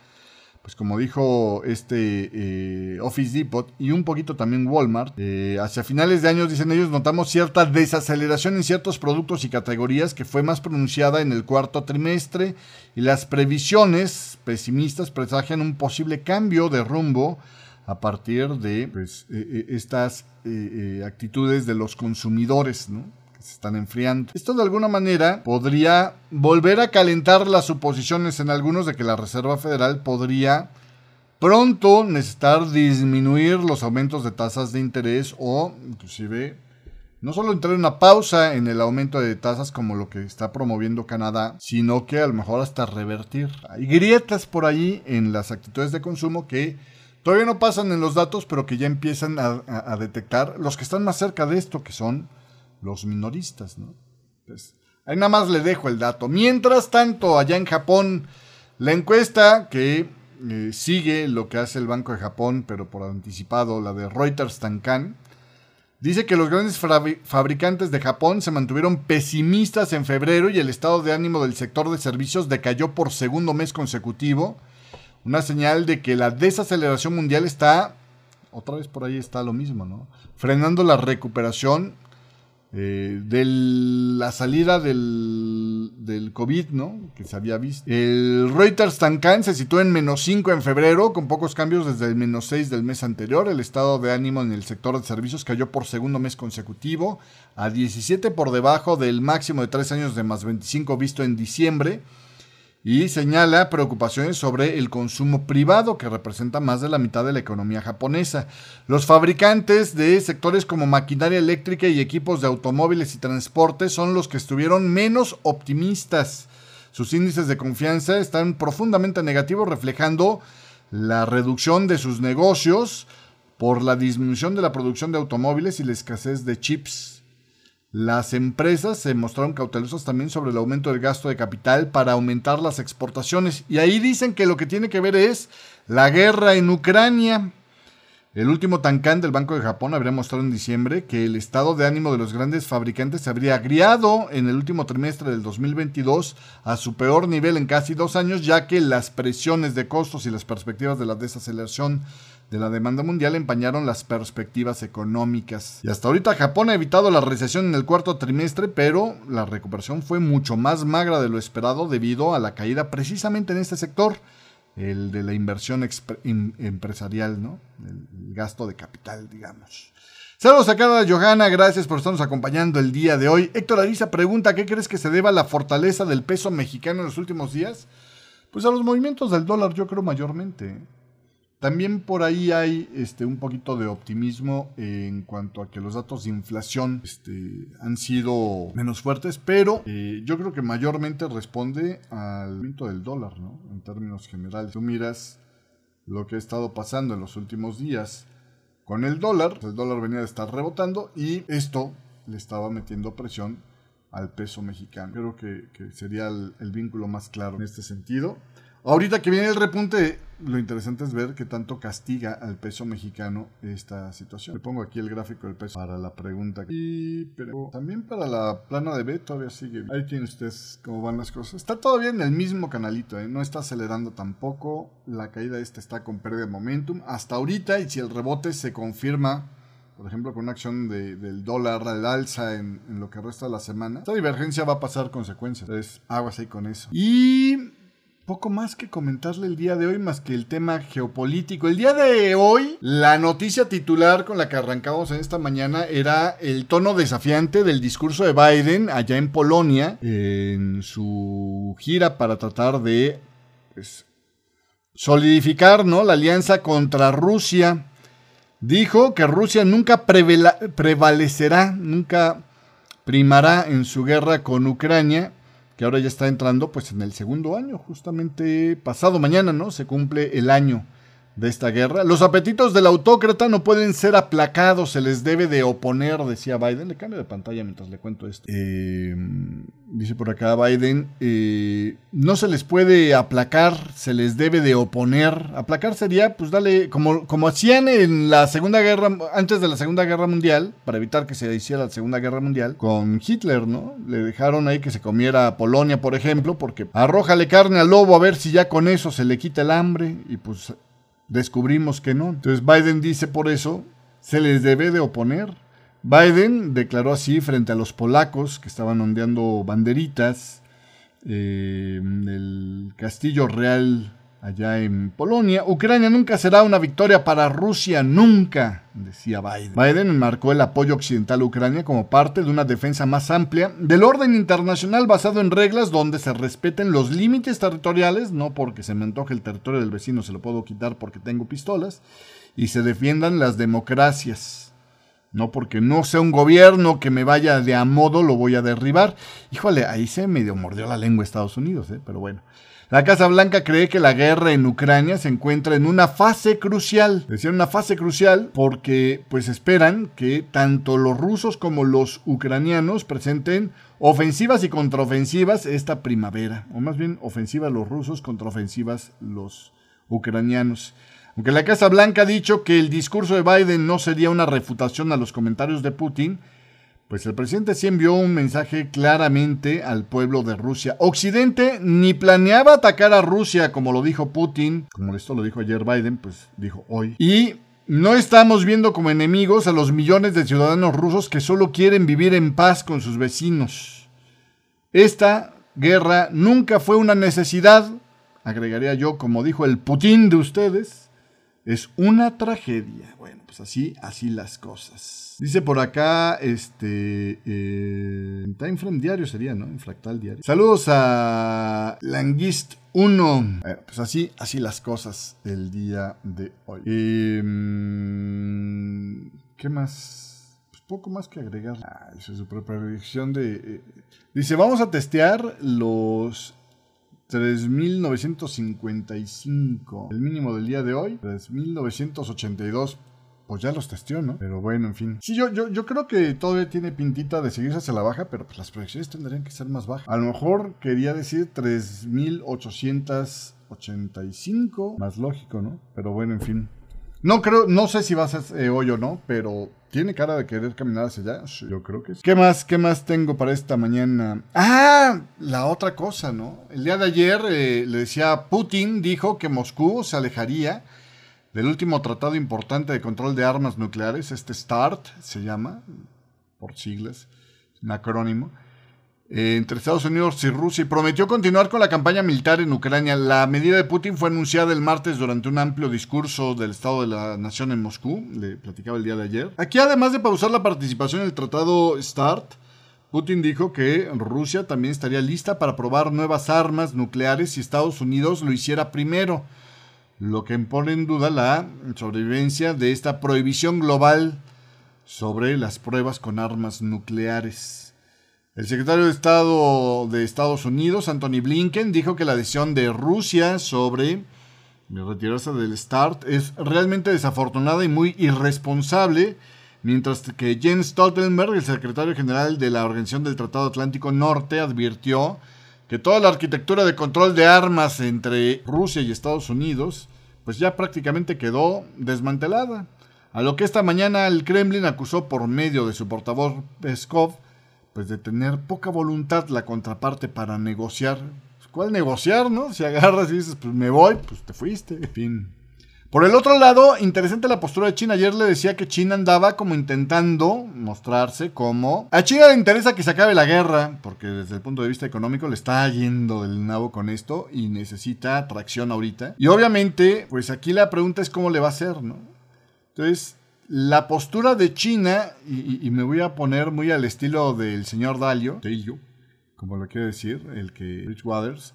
pues como dijo este eh, Office Depot y un poquito también Walmart, eh, hacia finales de años, dicen ellos, notamos cierta desaceleración en ciertos productos y categorías que fue más pronunciada en el cuarto trimestre y las previsiones pesimistas presagian un posible cambio de rumbo a partir de pues, eh, estas actitudes de los consumidores, ¿no? Se están enfriando. Esto de alguna manera podría volver a calentar las suposiciones en algunos de que la Reserva Federal podría pronto necesitar disminuir los aumentos de tasas de interés o inclusive no solo entrar en una pausa en el aumento de tasas como lo que está promoviendo Canadá, sino que a lo mejor hasta revertir. Hay grietas por ahí en las actitudes de consumo que todavía no pasan en los datos, pero que ya empiezan a, a detectar los que están más cerca de esto, que son los minoristas, ¿no? Pues, ahí nada más le dejo el dato. Mientras tanto, allá en Japón, la encuesta que eh, sigue lo que hace el Banco de Japón, pero por anticipado, la de Reuters Tankan, dice que los grandes fabricantes de Japón se mantuvieron pesimistas en febrero y el estado de ánimo del sector de servicios decayó por segundo mes consecutivo. Una señal de que la desaceleración mundial está, otra vez por ahí está lo mismo, ¿no? Frenando la recuperación eh, de la salida del, del, COVID, ¿no? Que se había visto. El Reuters Tankan se situó en menos 5 en febrero, con pocos cambios desde el menos 6 del mes anterior. El estado de ánimo en el sector de servicios cayó por segundo mes consecutivo, a 17 por debajo del máximo de 3 años de más 25 visto en diciembre y señala preocupaciones sobre el consumo privado, que representa más de la mitad de la economía japonesa. Los fabricantes de sectores como maquinaria eléctrica y equipos de automóviles y transporte son los que estuvieron menos optimistas. Sus índices de confianza están profundamente negativos, reflejando la reducción de sus negocios por la disminución de la producción de automóviles y la escasez de chips. Las empresas se mostraron cautelosas también sobre el aumento del gasto de capital para aumentar las exportaciones. Y ahí dicen que lo que tiene que ver es la guerra en Ucrania. El último Tankan del Banco de Japón habría mostrado en diciembre que el estado de ánimo de los grandes fabricantes se habría agriado en el último trimestre del 2022 a su peor nivel en casi dos años, ya que las presiones de costos y las perspectivas de la desaceleración de la demanda mundial empañaron las perspectivas económicas. Y hasta ahorita Japón ha evitado la recesión en el cuarto trimestre, pero la recuperación fue mucho más magra de lo esperado debido a la caída precisamente en este sector, el de la inversión empresarial, ¿no? El, gasto de capital, digamos. Saludos a Carla Johanna, gracias por estarnos acompañando el día de hoy. Héctor Arisa pregunta, ¿qué crees que se deba a la fortaleza del peso mexicano en los últimos días? Pues a los movimientos del dólar yo creo mayormente. También por ahí hay este, un poquito de optimismo en cuanto a que los datos de inflación este, han sido menos fuertes, pero eh, yo creo que mayormente responde al aumento del dólar, ¿no? En términos generales. Tú miras lo que ha estado pasando en los últimos días con el dólar, el dólar venía de estar rebotando y esto le estaba metiendo presión al peso mexicano. Creo que, sería el, vínculo más claro en este sentido. Ahorita que viene el repunte, lo interesante es ver qué tanto castiga al peso mexicano esta situación. Le pongo aquí el gráfico del peso para la pregunta. Y pero también para la plana de B todavía sigue. Ahí tienen ustedes cómo van las cosas. Está todavía en el mismo canalito, ¿eh? no está acelerando tampoco. La caída esta está con pérdida de momentum hasta ahorita y si el rebote se confirma por ejemplo, con una acción del dólar al alza en, lo que resta de la semana, esta divergencia va a pasar consecuencias. Entonces, aguas ahí con eso. Y poco más que comentarle el día de hoy más que el tema geopolítico. El día de hoy, la noticia titular con la que arrancamos en esta mañana era el tono desafiante del discurso de Biden allá en Polonia, en su gira para tratar de pues, solidificar ¿no? la alianza contra Rusia. Dijo que Rusia nunca prevalecerá, nunca primará en su guerra con Ucrania que ahora ya está entrando pues en el segundo año, justamente pasado mañana, ¿no? Se cumple el año de esta guerra. Los apetitos del autócrata no pueden ser aplacados, se les debe de oponer, decía Biden. Le cambio de pantalla mientras le cuento esto. Eh, dice por acá Biden, eh, no se les puede aplacar, se les debe de oponer. Aplacar sería, pues dale, como, como hacían en la Segunda Guerra, antes de la Segunda Guerra Mundial, para evitar que se hiciera la Segunda Guerra Mundial, con Hitler, ¿no? Le dejaron ahí que se comiera Polonia, por ejemplo, porque arrójale carne al lobo a ver si ya con eso se le quita el hambre y pues descubrimos que no. Entonces Biden dice por eso, se les debe de oponer. Biden declaró así frente a los polacos que estaban ondeando banderitas eh, en el Castillo Real allá en Polonia. Ucrania nunca será una victoria para Rusia, nunca, decía Biden. Biden enmarcó el apoyo occidental a Ucrania como parte de una defensa más amplia del orden internacional basado en reglas donde se respeten los límites territoriales, no porque se me antoje el territorio del vecino se lo puedo quitar porque tengo pistolas, y se defiendan las democracias. No porque no sea un gobierno que me vaya de a modo, lo voy a derribar. Híjole, ahí se medio mordió la lengua Estados Unidos, ¿eh? pero bueno. La Casa Blanca cree que la guerra en Ucrania se encuentra en una fase crucial. Decía una fase crucial porque pues esperan que tanto los rusos como los ucranianos presenten ofensivas y contraofensivas esta primavera. O más bien ofensivas los rusos, contraofensivas los ucranianos. Aunque la Casa Blanca ha dicho que el discurso de Biden no sería una refutación a los comentarios de Putin, pues el presidente sí envió un mensaje claramente al pueblo de Rusia. Occidente ni planeaba atacar a Rusia, como lo dijo Putin, como esto lo dijo ayer Biden, pues dijo hoy. Y no estamos viendo como enemigos a los millones de ciudadanos rusos que solo quieren vivir en paz con sus vecinos. Esta guerra nunca fue una necesidad, agregaría yo, como dijo el Putin de ustedes, es una tragedia. Bueno, pues así, así las cosas. Dice por acá, este, eh, Time Frame Diario sería, ¿no? En Fractal Diario. Saludos a Langist 1. pues así, así las cosas el día de hoy. Em, ¿Qué más? Pues poco más que agregar. Ah, es su predicción de... Eh, dice, vamos a testear los 3.955. El mínimo del día de hoy, 3.982 pues ya los testeó, ¿no? Pero bueno, en fin. Sí, yo, yo, yo creo que todavía tiene pintita de seguirse hacia la baja, pero pues las proyecciones tendrían que ser más bajas. A lo mejor quería decir 3885, más lógico, ¿no? Pero bueno, en fin. No creo, no sé si va a ser eh, hoy o no, pero tiene cara de querer caminar hacia allá. Yo creo que sí. ¿Qué más, qué más tengo para esta mañana? Ah, la otra cosa, ¿no? El día de ayer eh, le decía Putin dijo que Moscú se alejaría del último tratado importante de control de armas nucleares, este START se llama, por siglas, un acrónimo, eh, entre Estados Unidos y Rusia y prometió continuar con la campaña militar en Ucrania. La medida de Putin fue anunciada el martes durante un amplio discurso del Estado de la Nación en Moscú, le platicaba el día de ayer. Aquí además de pausar la participación en el tratado START, Putin dijo que Rusia también estaría lista para probar nuevas armas nucleares si Estados Unidos lo hiciera primero lo que pone en duda la sobrevivencia de esta prohibición global sobre las pruebas con armas nucleares. El secretario de Estado de Estados Unidos, Anthony Blinken, dijo que la decisión de Rusia sobre retirarse del START es realmente desafortunada y muy irresponsable, Mientras que Jens Stoltenberg, el secretario general de la Organización del Tratado Atlántico Norte, advirtió que toda la arquitectura de control de armas entre Rusia y Estados Unidos, pues ya prácticamente quedó desmantelada. A lo que esta mañana el Kremlin acusó por medio de su portavoz Peskov, pues de tener poca voluntad la contraparte para negociar. ¿Cuál negociar, no? Si agarras y dices, pues me voy, pues te fuiste. En fin. Por el otro lado, interesante la postura de China. Ayer le decía que China andaba como intentando mostrarse como... A China le interesa que se acabe la guerra, porque desde el punto de vista económico le está yendo del nabo con esto y necesita tracción ahorita. Y obviamente, pues aquí la pregunta es cómo le va a hacer, ¿no? Entonces, la postura de China, y, me voy a poner muy al estilo del señor Dalio, como lo quiere decir, el que Rich Waters,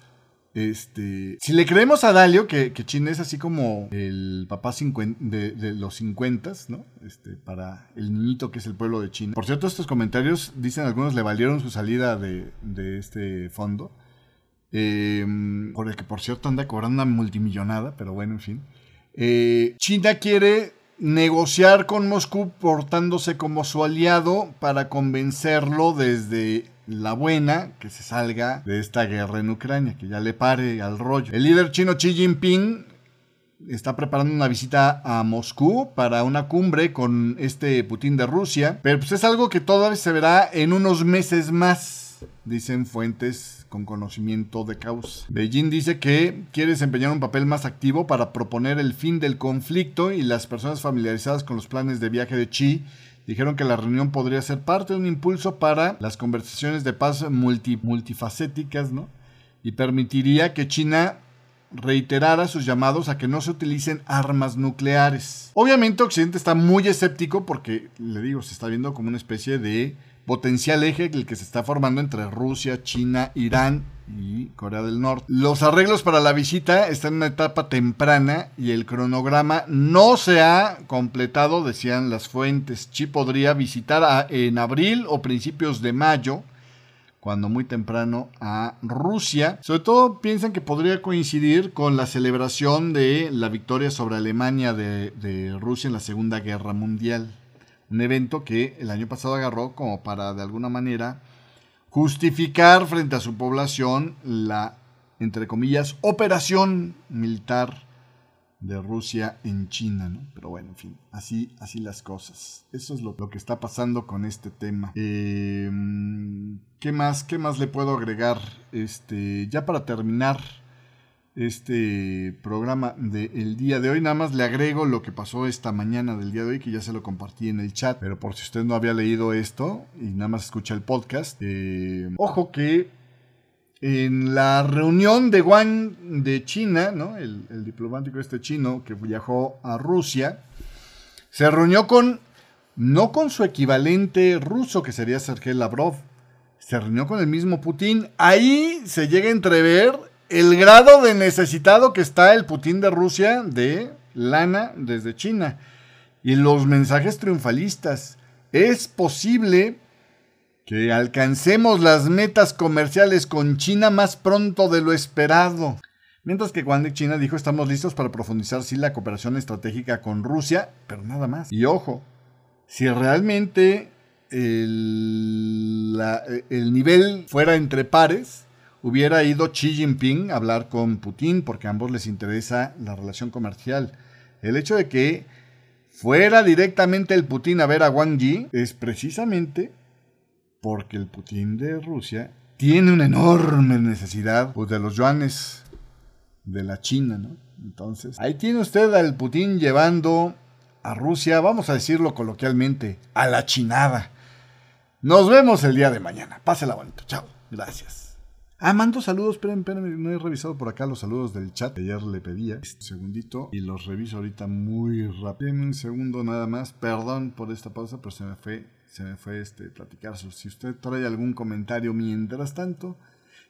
este, si le creemos a Dalio, que, que China es así como el papá de, los 50, ¿no? Este, para el niñito que es el pueblo de China. Por cierto, estos comentarios, dicen algunos, le valieron su salida de, de este fondo. Em, por el que, por cierto, anda cobrando una multimillonada, pero bueno, en fin. Eh, China quiere negociar con Moscú portándose como su aliado para convencerlo desde la buena que se salga de esta guerra en Ucrania, que ya le pare al rollo. El líder chino Xi Jinping está preparando una visita a Moscú para una cumbre con este Putin de Rusia, pero pues es algo que todavía se verá en unos meses más, dicen fuentes con conocimiento de causa. Beijing dice que quiere desempeñar un papel más activo para proponer el fin del conflicto y las personas familiarizadas con los planes de viaje de Xi dijeron que la reunión podría ser parte de un impulso para las conversaciones de paz multifacéticas, ¿no? Y permitiría que China reiterara sus llamados a que no se utilicen armas nucleares. Obviamente Occidente está muy escéptico porque, le digo, se está viendo como una especie de potencial eje el que se está formando entre Rusia, China, Irán y Corea del Norte. Los arreglos para la visita están en una etapa temprana y el cronograma no se ha completado, decían las fuentes. Chi podría visitar en abril o principios de mayo, cuando muy temprano, a Rusia. Sobre todo piensan que podría coincidir con la celebración de la victoria sobre Alemania de, de Rusia en la Segunda Guerra Mundial. Un evento que el año pasado agarró como para de alguna manera justificar frente a su población la, entre comillas, operación militar de Rusia en China, ¿no? Pero bueno, en fin, así, así las cosas. Eso es lo, que está pasando con este tema. Em, ¿Qué más? ¿Qué más le puedo agregar? Este, ya para terminar, este programa del día de hoy. Nada más le agrego lo que pasó esta mañana del día de hoy, que ya se lo compartí en el chat. Pero por si usted no había leído esto y nada más escucha el podcast, eh, ojo que en la reunión de Wang de China, ¿no? el, el diplomático este chino que viajó a Rusia, se reunió con, no con su equivalente ruso, que sería Sergei Lavrov, se reunió con el mismo Putin. Ahí se llega a entrever el grado de necesitado que está el Putin de Rusia de lana desde China. Y los mensajes triunfalistas. Es posible que alcancemos las metas comerciales con China más pronto de lo esperado. Mientras que de China dijo estamos listos para profundizar sí la cooperación estratégica con Rusia, pero nada más. Y ojo, si realmente el, el nivel fuera entre pares, hubiera ido Xi Jinping a hablar con Putin porque a ambos les interesa la relación comercial. El hecho de que fuera directamente el Putin a ver a Wang Yi es precisamente porque el Putin de Rusia tiene una enorme necesidad pues, de los yuanes de la China, ¿no? Entonces, ahí tiene usted al Putin llevando a Rusia, vamos a decirlo coloquialmente, a la chinada. Nos vemos el día de mañana. Pásela bonito. Chao. Gracias. Ah, mando saludos, esperen, esperen, no he revisado por acá los saludos del chat. Ayer le pedía un segundito y los reviso ahorita muy rápido. un segundo nada más. Perdón por esta pausa, pero se me fue, se me fue este platicar. Si usted trae algún comentario mientras tanto,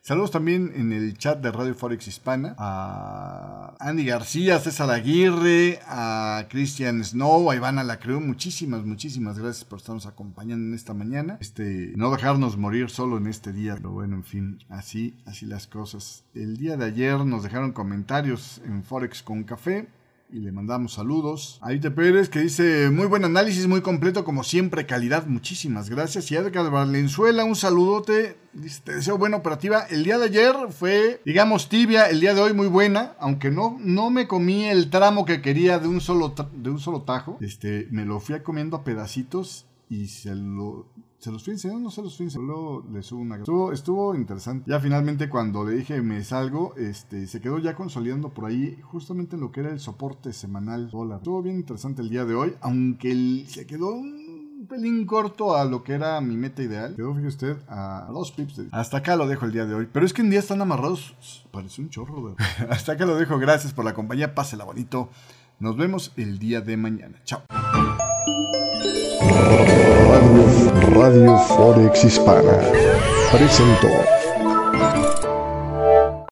Saludos también en el chat de Radio Forex Hispana a Andy García, César Aguirre, a Christian Snow, a Ivana Lacreu. Muchísimas, muchísimas gracias por estarnos acompañando en esta mañana. Este, no dejarnos morir solo en este día, pero bueno, en fin, así, así las cosas. El día de ayer nos dejaron comentarios en Forex con Café. Y le mandamos saludos. Aite Pérez que dice, muy buen análisis, muy completo, como siempre, calidad, muchísimas gracias. Y Edgar Valenzuela, un saludote, te deseo buena operativa. El día de ayer fue, digamos, tibia, el día de hoy muy buena, aunque no, no me comí el tramo que quería de un solo, de un solo tajo. Este, me lo fui comiendo a pedacitos y se lo se los fui no se los fui enseñando, le subo una... Estuvo, estuvo interesante. Ya finalmente cuando le dije me salgo, este, se quedó ya consolidando por ahí justamente lo que era el soporte semanal dólar. Estuvo bien interesante el día de hoy, aunque se quedó un pelín corto a lo que era mi meta ideal. Quedó, fíjese usted, a dos pips. Hasta acá lo dejo el día de hoy. Pero es que en día están amarrados, parece un chorro. <laughs> Hasta acá lo dejo, gracias por la compañía, pásela bonito. Nos vemos el día de mañana. Chao. Radio, Forex Hispana presentó.